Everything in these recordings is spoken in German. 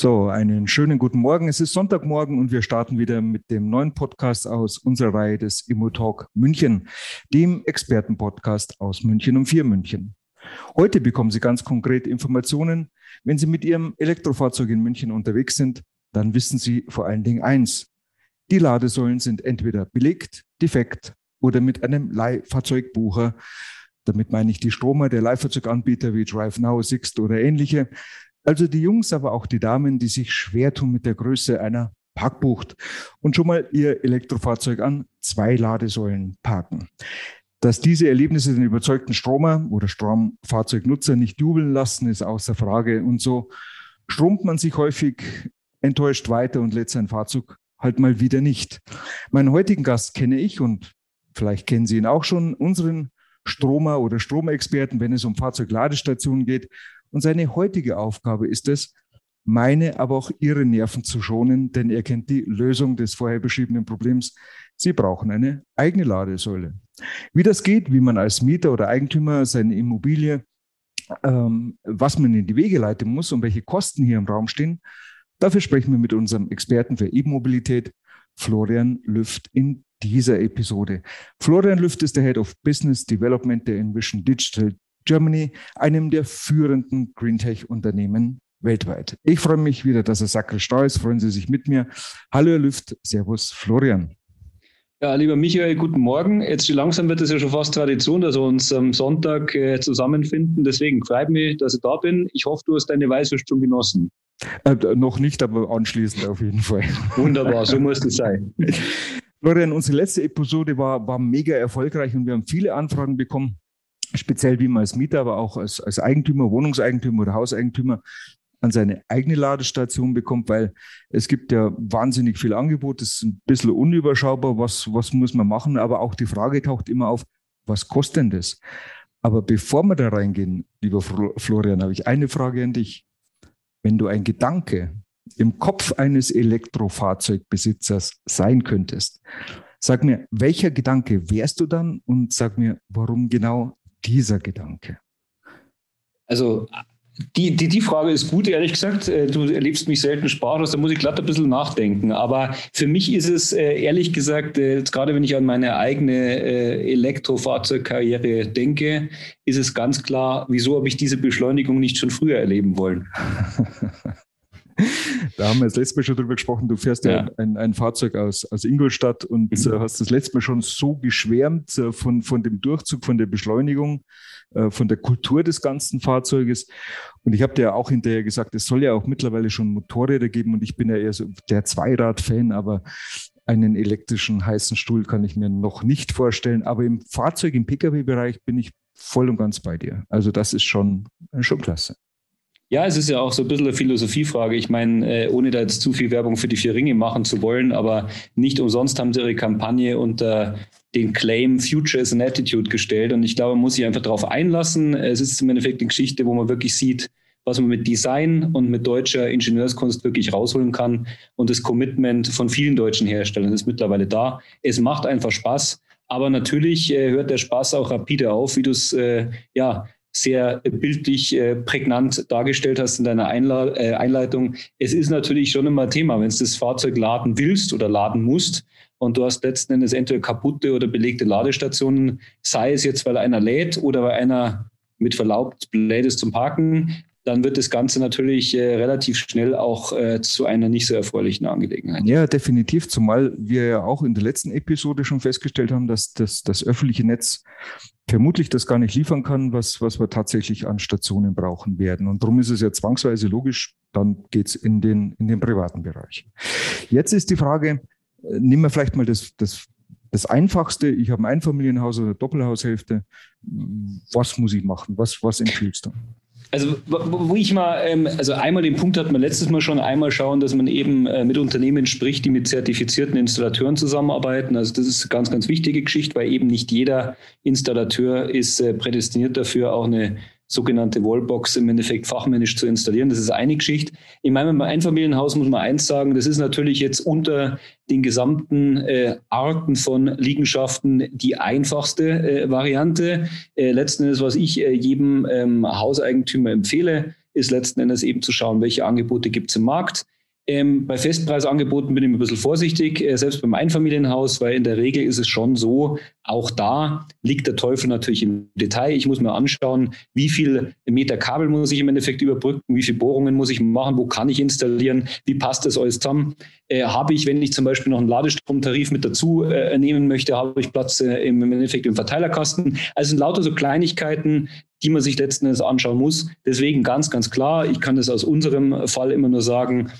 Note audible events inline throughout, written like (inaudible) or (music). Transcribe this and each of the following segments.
So, einen schönen guten Morgen. Es ist Sonntagmorgen und wir starten wieder mit dem neuen Podcast aus unserer Reihe des Immotalk München, dem Expertenpodcast aus München und vier München. Heute bekommen Sie ganz konkret Informationen. Wenn Sie mit Ihrem Elektrofahrzeug in München unterwegs sind, dann wissen Sie vor allen Dingen eins. Die Ladesäulen sind entweder belegt, defekt oder mit einem Leihfahrzeugbucher. Damit meine ich die Stromer der Leihfahrzeuganbieter wie DriveNow, Sixt oder ähnliche also die Jungs, aber auch die Damen, die sich schwer tun mit der Größe einer Parkbucht und schon mal ihr Elektrofahrzeug an zwei Ladesäulen parken. Dass diese Erlebnisse den überzeugten Stromer oder Stromfahrzeugnutzer nicht jubeln lassen, ist außer Frage. Und so stromt man sich häufig enttäuscht weiter und lädt sein Fahrzeug halt mal wieder nicht. Meinen heutigen Gast kenne ich und vielleicht kennen Sie ihn auch schon, unseren Stromer oder Stromexperten, wenn es um Fahrzeugladestationen geht. Und seine heutige Aufgabe ist es, meine, aber auch Ihre Nerven zu schonen, denn er kennt die Lösung des vorher beschriebenen Problems. Sie brauchen eine eigene Ladesäule. Wie das geht, wie man als Mieter oder Eigentümer seine Immobilie, ähm, was man in die Wege leiten muss und welche Kosten hier im Raum stehen, dafür sprechen wir mit unserem Experten für E-Mobilität, Florian Lüft, in dieser Episode. Florian Lüft ist der Head of Business Development der Envision Digital Germany, einem der führenden Greentech-Unternehmen weltweit. Ich freue mich wieder, dass er Sackel Stau ist. Freuen Sie sich mit mir. Hallo, Herr Lüft. Servus, Florian. Ja, lieber Michael, guten Morgen. Jetzt langsam wird es ja schon fast Tradition, dass wir uns am Sonntag äh, zusammenfinden. Deswegen freut mich, dass ich da bin. Ich hoffe, du hast deine Weißwurst schon genossen. Äh, noch nicht, aber anschließend auf jeden Fall. (laughs) Wunderbar, so muss es sein. Florian, unsere letzte Episode war, war mega erfolgreich und wir haben viele Anfragen bekommen speziell wie man als Mieter, aber auch als, als Eigentümer, Wohnungseigentümer oder Hauseigentümer an seine eigene Ladestation bekommt, weil es gibt ja wahnsinnig viel Angebot, es ist ein bisschen unüberschaubar, was, was muss man machen, aber auch die Frage taucht immer auf, was kostet denn das? Aber bevor wir da reingehen, lieber Florian, habe ich eine Frage an dich. Wenn du ein Gedanke im Kopf eines Elektrofahrzeugbesitzers sein könntest, sag mir, welcher Gedanke wärst du dann und sag mir, warum genau dieser Gedanke? Also die, die, die Frage ist gut, ehrlich gesagt. Äh, du erlebst mich selten sprachlos, da muss ich glatt ein bisschen nachdenken. Aber für mich ist es äh, ehrlich gesagt, äh, gerade wenn ich an meine eigene Elektrofahrzeugkarriere denke, ist es ganz klar, wieso habe ich diese Beschleunigung nicht schon früher erleben wollen? (laughs) (laughs) da haben wir das letzte Mal schon drüber gesprochen. Du fährst ja, ja ein, ein, Fahrzeug aus, aus Ingolstadt und mhm. äh, hast das letzte Mal schon so geschwärmt äh, von, von dem Durchzug, von der Beschleunigung, äh, von der Kultur des ganzen Fahrzeuges. Und ich habe dir ja auch hinterher gesagt, es soll ja auch mittlerweile schon Motorräder geben und ich bin ja eher so der Zweirad-Fan, aber einen elektrischen heißen Stuhl kann ich mir noch nicht vorstellen. Aber im Fahrzeug, im Pkw-Bereich bin ich voll und ganz bei dir. Also das ist schon, schon klasse. Ja, es ist ja auch so ein bisschen eine Philosophiefrage. Ich meine, äh, ohne da jetzt zu viel Werbung für die vier Ringe machen zu wollen, aber nicht umsonst haben sie ihre Kampagne unter den Claim Future is an Attitude gestellt. Und ich glaube, man muss sich einfach darauf einlassen. Es ist im Endeffekt eine Geschichte, wo man wirklich sieht, was man mit Design und mit deutscher Ingenieurskunst wirklich rausholen kann. Und das Commitment von vielen deutschen Herstellern ist mittlerweile da. Es macht einfach Spaß. Aber natürlich äh, hört der Spaß auch rapide auf, wie du es äh, ja sehr bildlich äh, prägnant dargestellt hast in deiner Einla äh, Einleitung. Es ist natürlich schon immer Thema, wenn du das Fahrzeug laden willst oder laden musst und du hast letzten Endes entweder kaputte oder belegte Ladestationen, sei es jetzt, weil einer lädt oder weil einer mit Verlaub lädt es zum Parken, dann wird das Ganze natürlich äh, relativ schnell auch äh, zu einer nicht so erfreulichen Angelegenheit. Ja, definitiv, zumal wir ja auch in der letzten Episode schon festgestellt haben, dass das, das öffentliche Netz vermutlich das gar nicht liefern kann, was, was wir tatsächlich an Stationen brauchen werden. Und darum ist es ja zwangsweise logisch, dann geht's in den, in den privaten Bereich. Jetzt ist die Frage, äh, nehmen wir vielleicht mal das, das, das Einfachste, ich habe ein Einfamilienhaus oder Doppelhaushälfte. Was muss ich machen? Was, was empfiehlst du? Also, wo ich mal, ähm, also einmal den Punkt hat man letztes Mal schon, einmal schauen, dass man eben äh, mit Unternehmen spricht, die mit zertifizierten Installateuren zusammenarbeiten. Also das ist eine ganz, ganz wichtige Geschichte, weil eben nicht jeder Installateur ist äh, prädestiniert dafür, auch eine sogenannte Wallbox im Endeffekt fachmännisch zu installieren. Das ist eine Geschichte. In meinem Einfamilienhaus muss man eins sagen, das ist natürlich jetzt unter den gesamten äh, Arten von Liegenschaften die einfachste äh, Variante. Äh, letzten Endes, was ich äh, jedem ähm, Hauseigentümer empfehle, ist letzten Endes eben zu schauen, welche Angebote gibt es im Markt ähm, bei Festpreisangeboten bin ich ein bisschen vorsichtig, äh, selbst beim Einfamilienhaus, weil in der Regel ist es schon so, auch da liegt der Teufel natürlich im Detail. Ich muss mir anschauen, wie viel Meter Kabel muss ich im Endeffekt überbrücken, wie viele Bohrungen muss ich machen, wo kann ich installieren, wie passt das alles zusammen. Äh, habe ich, wenn ich zum Beispiel noch einen Ladestromtarif mit dazu äh, nehmen möchte, habe ich Platz äh, im, im Endeffekt im Verteilerkasten. Also sind lauter so Kleinigkeiten, die man sich letzten Endes anschauen muss. Deswegen ganz, ganz klar, ich kann das aus unserem Fall immer nur sagen,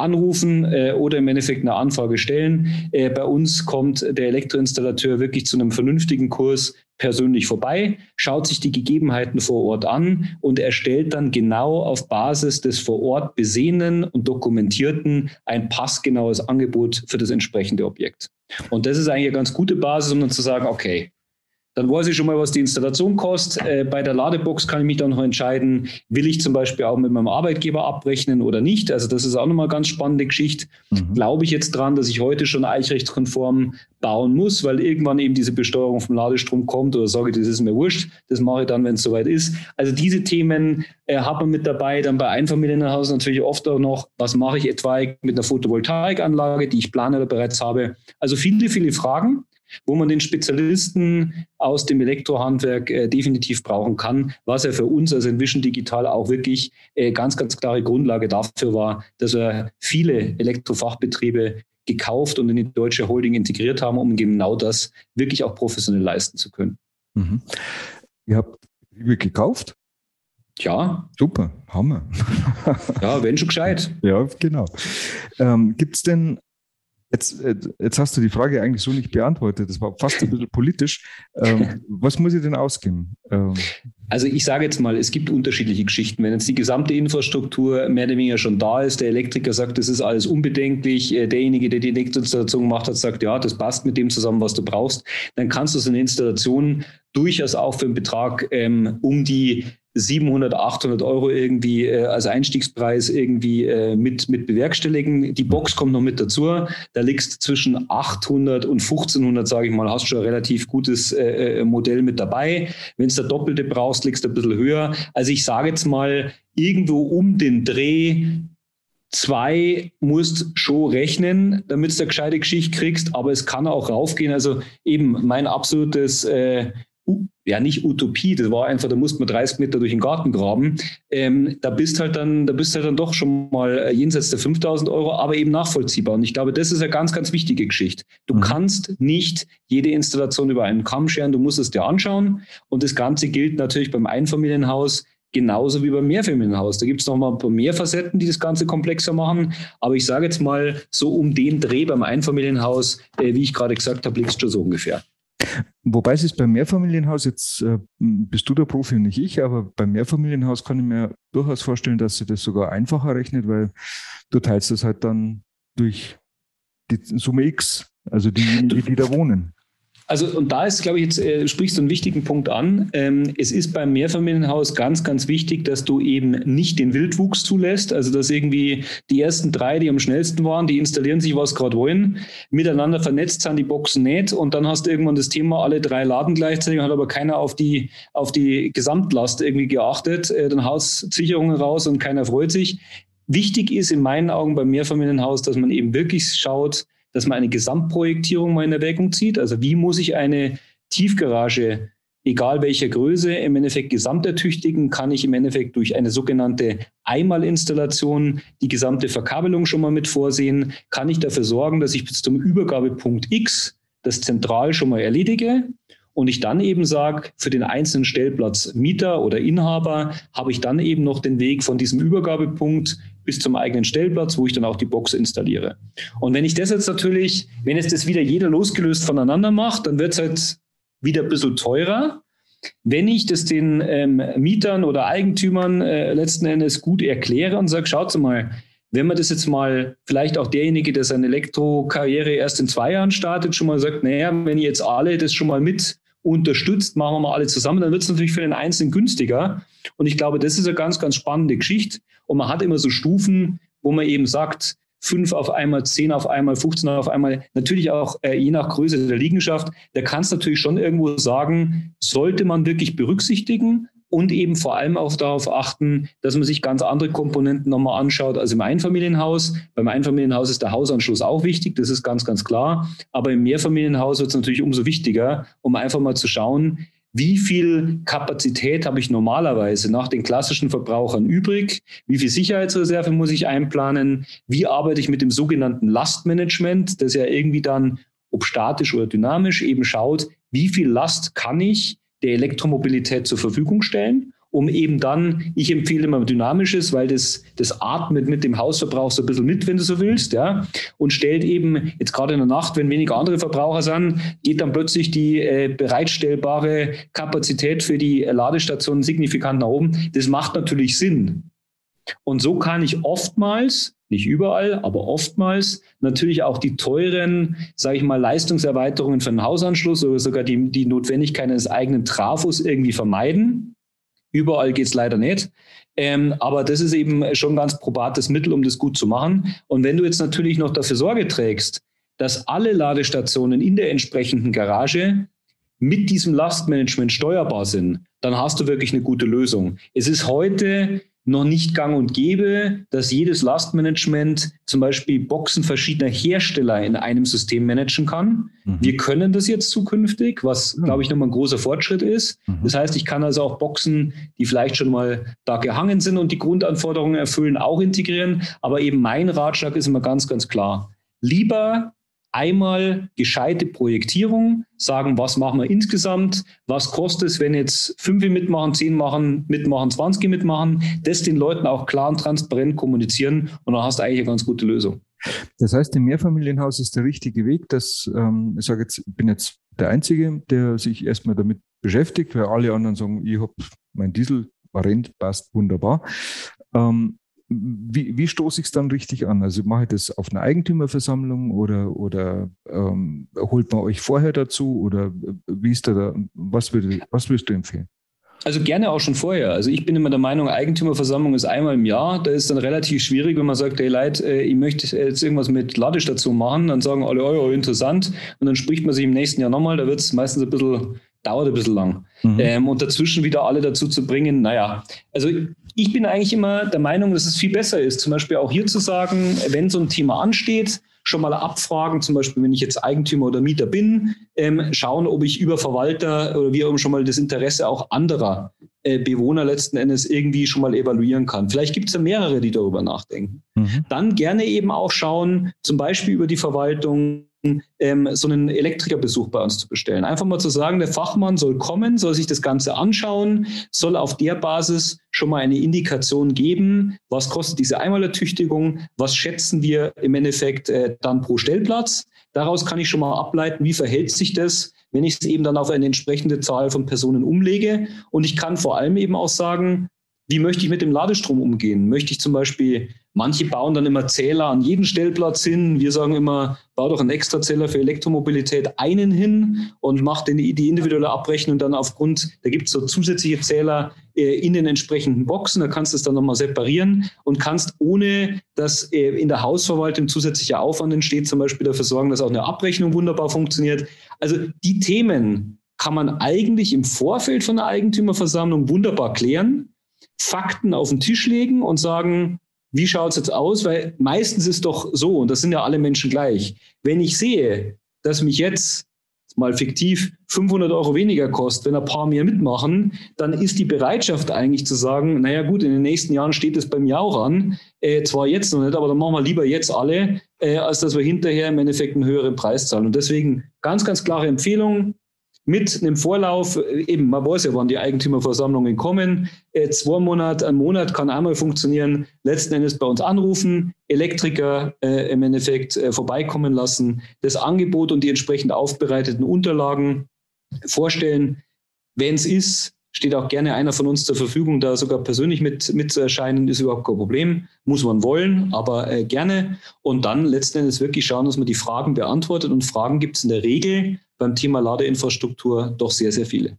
anrufen äh, oder im Endeffekt eine Anfrage stellen. Äh, bei uns kommt der Elektroinstallateur wirklich zu einem vernünftigen Kurs persönlich vorbei, schaut sich die Gegebenheiten vor Ort an und erstellt dann genau auf Basis des vor Ort besehenen und dokumentierten ein passgenaues Angebot für das entsprechende Objekt. Und das ist eigentlich eine ganz gute Basis, um dann zu sagen, okay, dann weiß ich schon mal, was die Installation kostet. Äh, bei der Ladebox kann ich mich dann noch entscheiden, will ich zum Beispiel auch mit meinem Arbeitgeber abrechnen oder nicht. Also das ist auch nochmal eine ganz spannende Geschichte. Mhm. Glaube ich jetzt dran, dass ich heute schon eichrechtskonform bauen muss, weil irgendwann eben diese Besteuerung vom Ladestrom kommt oder sage, das ist mir wurscht, das mache ich dann, wenn es soweit ist. Also diese Themen äh, hat man mit dabei. Dann bei Einfamilienhaus natürlich oft auch noch, was mache ich etwa mit einer Photovoltaikanlage, die ich plane oder bereits habe. Also viele, viele Fragen wo man den Spezialisten aus dem Elektrohandwerk äh, definitiv brauchen kann, was er für uns als Envision Digital auch wirklich äh, ganz, ganz klare Grundlage dafür war, dass wir viele Elektrofachbetriebe gekauft und in die deutsche Holding integriert haben, um genau das wirklich auch professionell leisten zu können. Mhm. Ihr habt Betriebe gekauft? Ja. Super, Hammer. ja, wenn schon gescheit. Ja, genau. Ähm, Gibt es denn Jetzt, äh, jetzt hast du die Frage eigentlich so nicht beantwortet. Das war fast ein bisschen politisch. Ähm, (laughs) was muss ich denn ausgeben? Ähm, also ich sage jetzt mal, es gibt unterschiedliche Geschichten. Wenn jetzt die gesamte Infrastruktur mehr oder weniger schon da ist, der Elektriker sagt, das ist alles unbedenklich, äh, derjenige, der die Elektroinstallation gemacht hat, sagt, ja, das passt mit dem zusammen, was du brauchst, dann kannst du so eine Installation durchaus auch für einen Betrag ähm, um die 700, 800 Euro irgendwie äh, als Einstiegspreis irgendwie äh, mit, mit bewerkstelligen. Die Box kommt noch mit dazu. Da liegst zwischen 800 und 1500, sage ich mal, hast schon ein relativ gutes äh, äh Modell mit dabei. Wenn du der Doppelte brauchst, liegst du ein bisschen höher. Also ich sage jetzt mal, irgendwo um den Dreh zwei musst schon rechnen, damit du eine gescheite Geschichte kriegst, aber es kann auch raufgehen. Also eben mein absolutes äh, ja nicht Utopie, das war einfach, da musste man 30 Meter durch den Garten graben. Ähm, da bist halt dann, da bist halt dann doch schon mal äh, jenseits der 5000 Euro, aber eben nachvollziehbar. Und ich glaube, das ist eine ganz, ganz wichtige Geschichte. Du mhm. kannst nicht jede Installation über einen Kamm scheren, du musst es dir anschauen. Und das Ganze gilt natürlich beim Einfamilienhaus genauso wie beim Mehrfamilienhaus. Da gibt es noch mal ein paar mehr Facetten, die das Ganze komplexer machen. Aber ich sage jetzt mal, so um den Dreh beim Einfamilienhaus, äh, wie ich gerade gesagt habe, liegt es schon so ungefähr. Wobei es ist beim Mehrfamilienhaus, jetzt äh, bist du der Profi und nicht ich, aber beim Mehrfamilienhaus kann ich mir durchaus vorstellen, dass sie das sogar einfacher rechnet, weil du teilst das halt dann durch die Summe X, also diejenigen, die da wohnen. Also, und da ist, glaube ich, jetzt äh, sprichst du einen wichtigen Punkt an. Ähm, es ist beim Mehrfamilienhaus ganz, ganz wichtig, dass du eben nicht den Wildwuchs zulässt. Also, dass irgendwie die ersten drei, die am schnellsten waren, die installieren sich, was gerade wollen, miteinander vernetzt sind die Boxen nicht. Und dann hast du irgendwann das Thema, alle drei laden gleichzeitig, hat aber keiner auf die, auf die Gesamtlast irgendwie geachtet. Äh, dann haust Sicherungen raus und keiner freut sich. Wichtig ist in meinen Augen beim Mehrfamilienhaus, dass man eben wirklich schaut, dass man eine Gesamtprojektierung mal in Erwägung zieht. Also wie muss ich eine Tiefgarage, egal welcher Größe, im Endeffekt gesamtertüchtigen, kann ich im Endeffekt durch eine sogenannte Einmalinstallation die gesamte Verkabelung schon mal mit vorsehen, kann ich dafür sorgen, dass ich bis zum Übergabepunkt X das zentral schon mal erledige und ich dann eben sage, für den einzelnen Stellplatz Mieter oder Inhaber habe ich dann eben noch den Weg von diesem Übergabepunkt bis zum eigenen Stellplatz, wo ich dann auch die Box installiere. Und wenn ich das jetzt natürlich, wenn es das wieder jeder losgelöst voneinander macht, dann wird es halt wieder ein bisschen teurer. wenn ich das den ähm, Mietern oder Eigentümern äh, letzten Endes gut erkläre und sage, schaut mal, wenn man das jetzt mal, vielleicht auch derjenige, der seine Elektrokarriere erst in zwei Jahren startet, schon mal sagt, naja, wenn ihr jetzt alle das schon mal mit unterstützt, machen wir mal alle zusammen, dann wird es natürlich für den Einzelnen günstiger. Und ich glaube, das ist eine ganz, ganz spannende Geschichte. Und man hat immer so Stufen, wo man eben sagt, fünf auf einmal, zehn auf einmal, 15 auf einmal, natürlich auch äh, je nach Größe der Liegenschaft. Da kannst du natürlich schon irgendwo sagen, sollte man wirklich berücksichtigen und eben vor allem auch darauf achten, dass man sich ganz andere Komponenten nochmal anschaut als im Einfamilienhaus. Beim Einfamilienhaus ist der Hausanschluss auch wichtig, das ist ganz, ganz klar. Aber im Mehrfamilienhaus wird es natürlich umso wichtiger, um einfach mal zu schauen, wie viel Kapazität habe ich normalerweise nach den klassischen Verbrauchern übrig? Wie viel Sicherheitsreserve muss ich einplanen? Wie arbeite ich mit dem sogenannten Lastmanagement, das ja irgendwie dann, ob statisch oder dynamisch, eben schaut, wie viel Last kann ich der Elektromobilität zur Verfügung stellen? um eben dann, ich empfehle immer dynamisches, weil das, das atmet mit dem Hausverbrauch so ein bisschen mit, wenn du so willst, ja, und stellt eben jetzt gerade in der Nacht, wenn weniger andere Verbraucher sind, geht dann plötzlich die äh, bereitstellbare Kapazität für die Ladestationen signifikant nach oben. Das macht natürlich Sinn. Und so kann ich oftmals, nicht überall, aber oftmals natürlich auch die teuren, sage ich mal, Leistungserweiterungen für einen Hausanschluss oder sogar die, die Notwendigkeit eines eigenen Trafos irgendwie vermeiden. Überall geht's leider nicht. Ähm, aber das ist eben schon ein ganz probates Mittel, um das gut zu machen. Und wenn du jetzt natürlich noch dafür Sorge trägst, dass alle Ladestationen in der entsprechenden Garage mit diesem Lastmanagement steuerbar sind, dann hast du wirklich eine gute Lösung. Es ist heute noch nicht gang und gäbe, dass jedes Lastmanagement zum Beispiel Boxen verschiedener Hersteller in einem System managen kann. Mhm. Wir können das jetzt zukünftig, was, glaube ich, nochmal ein großer Fortschritt ist. Mhm. Das heißt, ich kann also auch Boxen, die vielleicht schon mal da gehangen sind und die Grundanforderungen erfüllen, auch integrieren. Aber eben mein Ratschlag ist immer ganz, ganz klar. Lieber einmal gescheite Projektierung, sagen, was machen wir insgesamt, was kostet es, wenn jetzt fünf mitmachen, zehn machen, mitmachen, 20 mitmachen, das den Leuten auch klar und transparent kommunizieren und dann hast du eigentlich eine ganz gute Lösung. Das heißt, im Mehrfamilienhaus ist der richtige Weg, dass ähm, ich sage jetzt, ich bin jetzt der Einzige, der sich erstmal damit beschäftigt, weil alle anderen sagen, ich habe mein Diesel, rennt, passt wunderbar. Ähm, wie, wie stoße ich es dann richtig an? Also mache ich das auf einer Eigentümerversammlung oder, oder ähm, holt man euch vorher dazu oder äh, wie ist da, was, würde, was würdest du empfehlen? Also gerne auch schon vorher. Also ich bin immer der Meinung, Eigentümerversammlung ist einmal im Jahr. Da ist dann relativ schwierig, wenn man sagt, hey Leute, äh, ich möchte jetzt irgendwas mit Ladestation machen. Dann sagen alle, oh, oh interessant. Und dann spricht man sich im nächsten Jahr nochmal. Da wird es meistens ein bisschen, dauert ein bisschen lang. Mhm. Ähm, und dazwischen wieder alle dazu zu bringen, naja, also ich bin eigentlich immer der Meinung, dass es viel besser ist, zum Beispiel auch hier zu sagen, wenn so ein Thema ansteht, schon mal abfragen, zum Beispiel, wenn ich jetzt Eigentümer oder Mieter bin, ähm, schauen, ob ich über Verwalter oder wie auch immer schon mal das Interesse auch anderer äh, Bewohner letzten Endes irgendwie schon mal evaluieren kann. Vielleicht gibt es ja mehrere, die darüber nachdenken. Mhm. Dann gerne eben auch schauen, zum Beispiel über die Verwaltung, ähm, so einen Elektrikerbesuch bei uns zu bestellen. Einfach mal zu sagen, der Fachmann soll kommen, soll sich das Ganze anschauen, soll auf der Basis schon mal eine Indikation geben, was kostet diese Einmalertüchtigung, was schätzen wir im Endeffekt äh, dann pro Stellplatz. Daraus kann ich schon mal ableiten, wie verhält sich das, wenn ich es eben dann auf eine entsprechende Zahl von Personen umlege. Und ich kann vor allem eben auch sagen, wie möchte ich mit dem Ladestrom umgehen? Möchte ich zum Beispiel, manche bauen dann immer Zähler an jeden Stellplatz hin. Wir sagen immer, bau doch einen Extrazähler für Elektromobilität einen hin und mach den, die individuelle Abrechnung dann aufgrund, da gibt es so zusätzliche Zähler äh, in den entsprechenden Boxen. Da kannst du es dann nochmal separieren und kannst, ohne dass äh, in der Hausverwaltung zusätzlicher Aufwand entsteht, zum Beispiel dafür sorgen, dass auch eine Abrechnung wunderbar funktioniert. Also die Themen kann man eigentlich im Vorfeld von der Eigentümerversammlung wunderbar klären Fakten auf den Tisch legen und sagen, wie schaut es jetzt aus? Weil meistens ist doch so, und das sind ja alle Menschen gleich, wenn ich sehe, dass mich jetzt mal fiktiv 500 Euro weniger kostet, wenn ein paar mehr mitmachen, dann ist die Bereitschaft eigentlich zu sagen, naja gut, in den nächsten Jahren steht es bei mir auch an, äh, zwar jetzt noch nicht, aber dann machen wir lieber jetzt alle, äh, als dass wir hinterher im Endeffekt einen höheren Preis zahlen. Und deswegen ganz, ganz klare Empfehlung, mit einem Vorlauf, äh, eben, man weiß ja, wann die Eigentümerversammlungen kommen, äh, zwei Monate, ein Monat kann einmal funktionieren, letzten Endes bei uns anrufen, Elektriker äh, im Endeffekt äh, vorbeikommen lassen, das Angebot und die entsprechend aufbereiteten Unterlagen vorstellen. wenn es ist, steht auch gerne einer von uns zur Verfügung, da sogar persönlich mit, mit zu erscheinen, ist überhaupt kein Problem. Muss man wollen, aber äh, gerne. Und dann letzten Endes wirklich schauen, dass man die Fragen beantwortet. Und Fragen gibt es in der Regel beim Thema Ladeinfrastruktur doch sehr, sehr viele.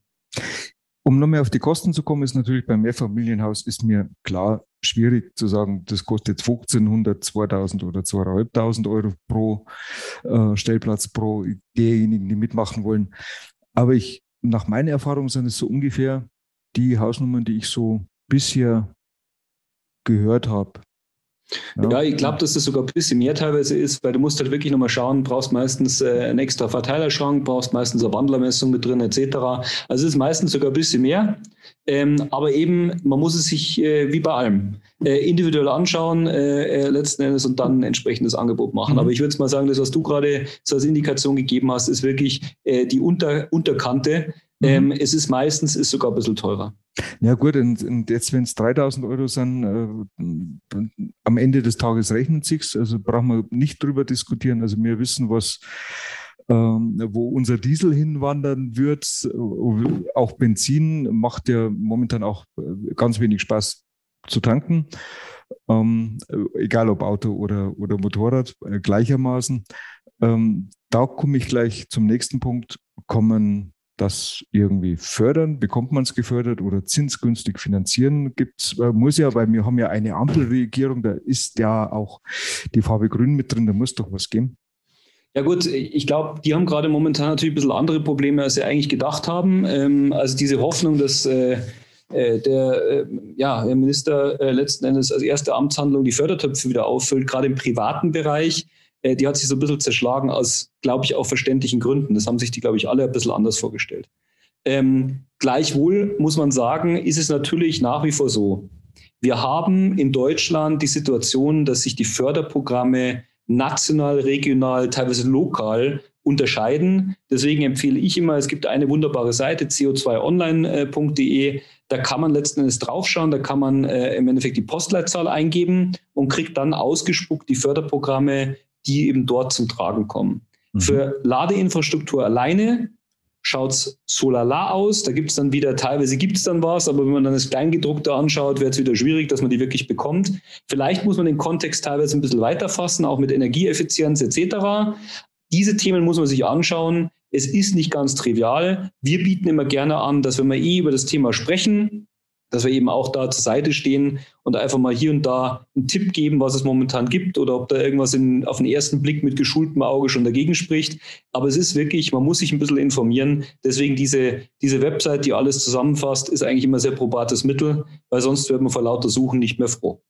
Um noch mehr auf die Kosten zu kommen, ist natürlich beim Mehrfamilienhaus ist mir klar schwierig zu sagen, das kostet 1500, 2000 oder 2500 Euro pro äh, Stellplatz pro derjenigen, die mitmachen wollen. Aber ich nach meiner Erfahrung sind es so ungefähr die Hausnummern, die ich so bisher gehört habe. Ja, ja ich glaube, dass das sogar ein bisschen mehr teilweise ist, weil du musst halt wirklich nochmal schauen, brauchst meistens äh, einen extra Verteilerschrank, brauchst meistens eine Wandlermessung mit drin, etc. Also es ist meistens sogar ein bisschen mehr. Ähm, aber eben, man muss es sich äh, wie bei allem äh, individuell anschauen, äh, äh, letzten Endes und dann ein entsprechendes Angebot machen. Mhm. Aber ich würde mal sagen, das, was du gerade so als Indikation gegeben hast, ist wirklich äh, die Unter Unterkante. Mhm. Ähm, es ist meistens ist sogar ein bisschen teurer. Ja gut, und, und jetzt, wenn es 3000 Euro sind, äh, am Ende des Tages rechnet sich's. Also brauchen wir nicht drüber diskutieren. Also wir wissen, was ähm, wo unser Diesel hinwandern wird. Auch Benzin macht ja momentan auch äh, ganz wenig Spaß zu tanken. Ähm, egal ob Auto oder, oder Motorrad, äh, gleichermaßen. Ähm, da komme ich gleich zum nächsten Punkt. Kommen das irgendwie fördern? Bekommt man es gefördert oder zinsgünstig finanzieren? Gibt's, äh, muss ja, weil wir haben ja eine Ampelregierung, da ist ja auch die Farbe Grün mit drin, da muss doch was geben. Ja gut, ich glaube, die haben gerade momentan natürlich ein bisschen andere Probleme, als sie eigentlich gedacht haben. Ähm, also diese Hoffnung, dass äh, äh der, äh, ja, der Minister äh, letzten Endes als erste Amtshandlung die Fördertöpfe wieder auffüllt, gerade im privaten Bereich, äh, die hat sich so ein bisschen zerschlagen aus, glaube ich, auch verständlichen Gründen. Das haben sich die, glaube ich, alle ein bisschen anders vorgestellt. Ähm, gleichwohl muss man sagen, ist es natürlich nach wie vor so. Wir haben in Deutschland die Situation, dass sich die Förderprogramme national, regional, teilweise lokal unterscheiden. Deswegen empfehle ich immer, es gibt eine wunderbare Seite, co2online.de. Da kann man letzten Endes draufschauen, da kann man äh, im Endeffekt die Postleitzahl eingeben und kriegt dann ausgespuckt die Förderprogramme, die eben dort zum Tragen kommen. Mhm. Für Ladeinfrastruktur alleine schaut es so lala aus. Da gibt es dann wieder, teilweise gibt es dann was, aber wenn man dann das Kleingedruckte anschaut, wird es wieder schwierig, dass man die wirklich bekommt. Vielleicht muss man den Kontext teilweise ein bisschen weiterfassen, auch mit Energieeffizienz etc. Diese Themen muss man sich anschauen. Es ist nicht ganz trivial. Wir bieten immer gerne an, dass wenn wir eh über das Thema sprechen, dass wir eben auch da zur Seite stehen und einfach mal hier und da einen Tipp geben, was es momentan gibt oder ob da irgendwas in, auf den ersten Blick mit geschultem Auge schon dagegen spricht. Aber es ist wirklich, man muss sich ein bisschen informieren. Deswegen diese, diese Website, die alles zusammenfasst, ist eigentlich immer sehr probates Mittel, weil sonst wird man vor lauter Suchen nicht mehr froh.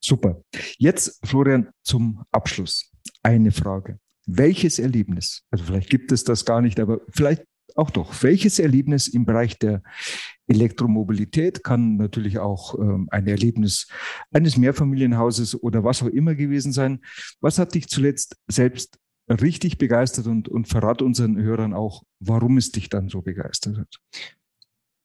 Super. Jetzt, Florian, zum Abschluss. Eine Frage. Welches Erlebnis, also vielleicht gibt es das gar nicht, aber vielleicht auch doch. Welches Erlebnis im Bereich der Elektromobilität kann natürlich auch ähm, ein Erlebnis eines Mehrfamilienhauses oder was auch immer gewesen sein. Was hat dich zuletzt selbst richtig begeistert und, und verrat unseren Hörern auch, warum es dich dann so begeistert hat?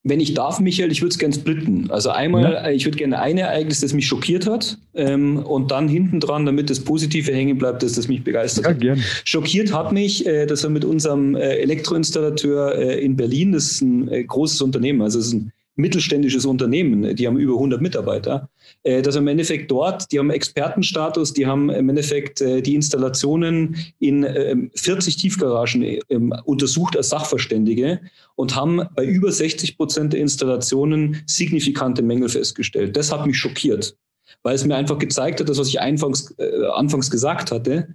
Wenn ich darf, Michael, ich würde es gerne splitten. Also einmal, ja. Äh, ich würde gerne ein Ereignis, das mich schockiert hat, ähm, und dann hinten dran, damit das Positive hängen bleibt, dass das mich begeistert ja, hat. Gern. Schockiert hat mich, äh, dass wir mit unserem äh, Elektroinstallateur äh, in Berlin, das ist ein äh, großes Unternehmen, also es ist ein mittelständisches Unternehmen, die haben über 100 Mitarbeiter, äh, dass im Endeffekt dort, die haben Expertenstatus, die haben im Endeffekt äh, die Installationen in 40 ähm, Tiefgaragen ähm, untersucht als Sachverständige und haben bei über 60 Prozent der Installationen signifikante Mängel festgestellt. Das hat mich schockiert, weil es mir einfach gezeigt hat, das, was ich anfangs, äh, anfangs gesagt hatte,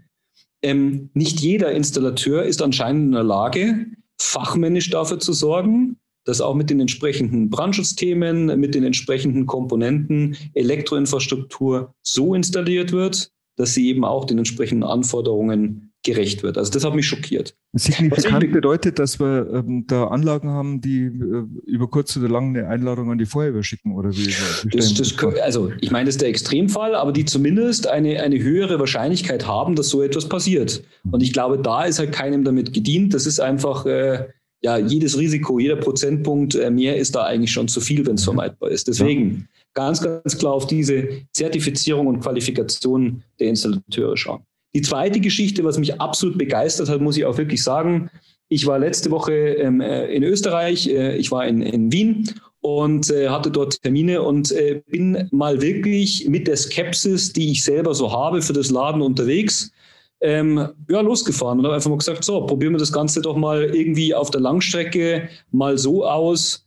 ähm, nicht jeder Installateur ist anscheinend in der Lage, fachmännisch dafür zu sorgen, dass auch mit den entsprechenden Brandschutzthemen, mit den entsprechenden Komponenten Elektroinfrastruktur so installiert wird, dass sie eben auch den entsprechenden Anforderungen gerecht wird. Also das hat mich schockiert. Signifikant bedeutet, dass wir ähm, da Anlagen haben, die äh, über kurz oder lang eine Einladung an die Feuerwehr schicken oder wie? Das, das, also ich meine, das ist der Extremfall, aber die zumindest eine, eine höhere Wahrscheinlichkeit haben, dass so etwas passiert. Und ich glaube, da ist halt keinem damit gedient. Das ist einfach äh, ja, jedes Risiko, jeder Prozentpunkt äh, mehr ist da eigentlich schon zu viel, wenn es vermeidbar ist. Deswegen ganz, ganz klar auf diese Zertifizierung und Qualifikation der Installateure schauen. Die zweite Geschichte, was mich absolut begeistert hat, muss ich auch wirklich sagen, Ich war letzte Woche ähm, äh, in Österreich, äh, ich war in, in Wien und äh, hatte dort Termine und äh, bin mal wirklich mit der Skepsis, die ich selber so habe für das Laden unterwegs, ähm, ja, losgefahren und habe einfach mal gesagt, so, probieren wir das Ganze doch mal irgendwie auf der Langstrecke mal so aus.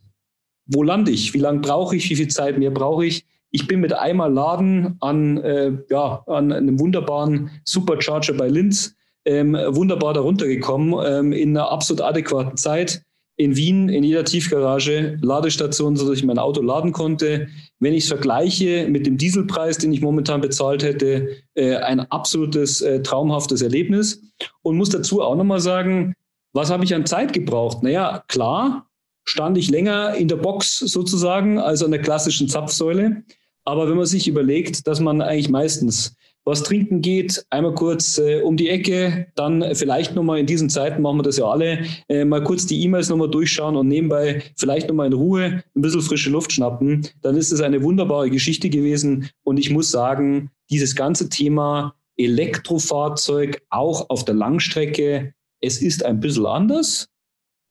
Wo lande ich? Wie lange brauche ich? Wie viel Zeit mehr brauche ich? Ich bin mit einmal Laden an, äh, ja, an einem wunderbaren Supercharger bei Linz ähm, wunderbar darunter gekommen, ähm, in einer absolut adäquaten Zeit. In Wien, in jeder Tiefgarage, Ladestation, sodass ich mein Auto laden konnte. Wenn ich es vergleiche mit dem Dieselpreis, den ich momentan bezahlt hätte, äh, ein absolutes äh, traumhaftes Erlebnis. Und muss dazu auch nochmal sagen, was habe ich an Zeit gebraucht? Naja, klar, stand ich länger in der Box sozusagen als an der klassischen Zapfsäule. Aber wenn man sich überlegt, dass man eigentlich meistens was trinken geht, einmal kurz äh, um die Ecke, dann vielleicht nochmal in diesen Zeiten machen wir das ja alle, äh, mal kurz die E-Mails nochmal durchschauen und nebenbei vielleicht nochmal in Ruhe ein bisschen frische Luft schnappen, dann ist es eine wunderbare Geschichte gewesen. Und ich muss sagen, dieses ganze Thema Elektrofahrzeug auch auf der Langstrecke, es ist ein bisschen anders,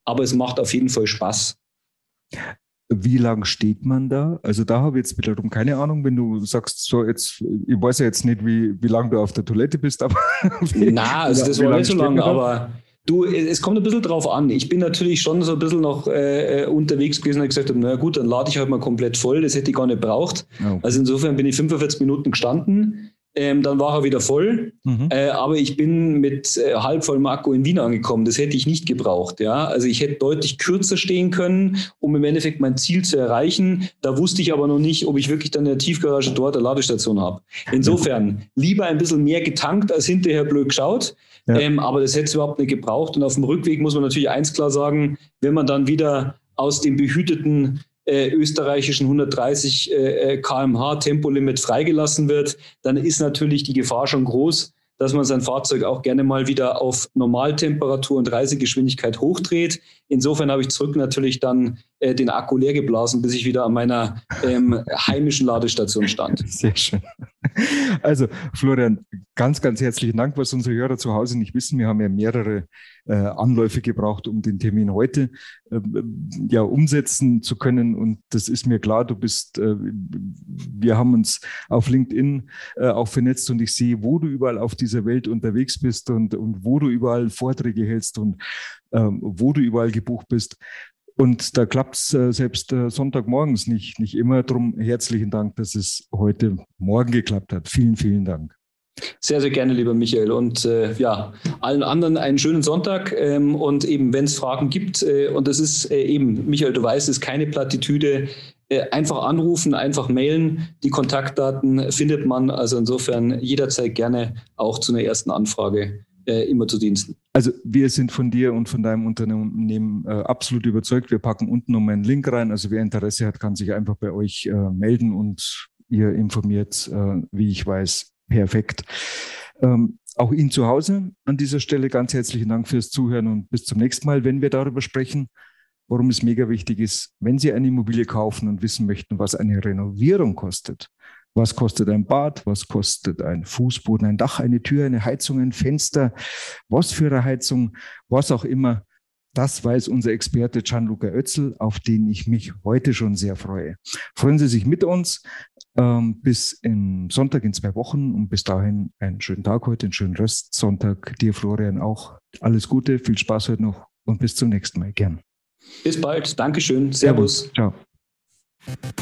aber es macht auf jeden Fall Spaß. Wie lang steht man da? Also da habe ich jetzt wiederum keine Ahnung, wenn du sagst, so jetzt, ich weiß ja jetzt nicht, wie, wie lange du auf der Toilette bist, aber. (laughs) Na, also das war nicht so lange, aber du, es kommt ein bisschen drauf an. Ich bin natürlich schon so ein bisschen noch äh, äh unterwegs gewesen und gesagt habe, na gut, dann lade ich halt mal komplett voll, das hätte ich gar nicht braucht. Okay. Also insofern bin ich 45 Minuten gestanden. Ähm, dann war er wieder voll, mhm. äh, aber ich bin mit äh, halb vollem Akku in Wien angekommen. Das hätte ich nicht gebraucht. Ja? Also ich hätte deutlich kürzer stehen können, um im Endeffekt mein Ziel zu erreichen. Da wusste ich aber noch nicht, ob ich wirklich dann in der Tiefgarage dort eine Ladestation habe. Insofern lieber ein bisschen mehr getankt als hinterher blöd geschaut. Ja. Ähm, aber das hätte es überhaupt nicht gebraucht. Und auf dem Rückweg muss man natürlich eins klar sagen, wenn man dann wieder aus dem behüteten äh, österreichischen 130 äh, kmh Tempolimit freigelassen wird, dann ist natürlich die Gefahr schon groß, dass man sein Fahrzeug auch gerne mal wieder auf Normaltemperatur und Reisegeschwindigkeit hochdreht. Insofern habe ich zurück natürlich dann äh, den Akku leer geblasen, bis ich wieder an meiner ähm, heimischen Ladestation stand. (laughs) Sehr schön. Also Florian, ganz, ganz herzlichen Dank, was unsere Hörer zu Hause nicht wissen. Wir haben ja mehrere äh, Anläufe gebraucht, um den Termin heute äh, ja umsetzen zu können. Und das ist mir klar. Du bist, äh, wir haben uns auf LinkedIn äh, auch vernetzt und ich sehe, wo du überall auf dieser Welt unterwegs bist und, und wo du überall Vorträge hältst und ähm, wo du überall gebucht bist. Und da klappt es äh, selbst äh, Sonntagmorgens nicht, nicht immer. Drum herzlichen Dank, dass es heute Morgen geklappt hat. Vielen, vielen Dank. Sehr, sehr gerne, lieber Michael. Und äh, ja, allen anderen einen schönen Sonntag. Ähm, und eben, wenn es Fragen gibt, äh, und das ist äh, eben, Michael, du weißt, es ist keine Plattitüde, äh, einfach anrufen, einfach mailen. Die Kontaktdaten findet man. Also insofern jederzeit gerne auch zu einer ersten Anfrage äh, immer zu Diensten. Also wir sind von dir und von deinem Unternehmen äh, absolut überzeugt. Wir packen unten noch einen Link rein. Also wer Interesse hat, kann sich einfach bei euch äh, melden und ihr informiert, äh, wie ich weiß, perfekt. Ähm, auch Ihnen zu Hause an dieser Stelle ganz herzlichen Dank fürs Zuhören und bis zum nächsten Mal, wenn wir darüber sprechen, warum es mega wichtig ist, wenn Sie eine Immobilie kaufen und wissen möchten, was eine Renovierung kostet, was kostet ein Bad? Was kostet ein Fußboden, ein Dach, eine Tür, eine Heizung, ein Fenster? Was für eine Heizung? Was auch immer. Das weiß unser Experte Gianluca Oetzel, auf den ich mich heute schon sehr freue. Freuen Sie sich mit uns ähm, bis im Sonntag in zwei Wochen und bis dahin einen schönen Tag heute, einen schönen Rest Sonntag. Dir, Florian, auch alles Gute, viel Spaß heute noch und bis zum nächsten Mal. Gern. Bis bald. Dankeschön. Servus. Servus. Ciao.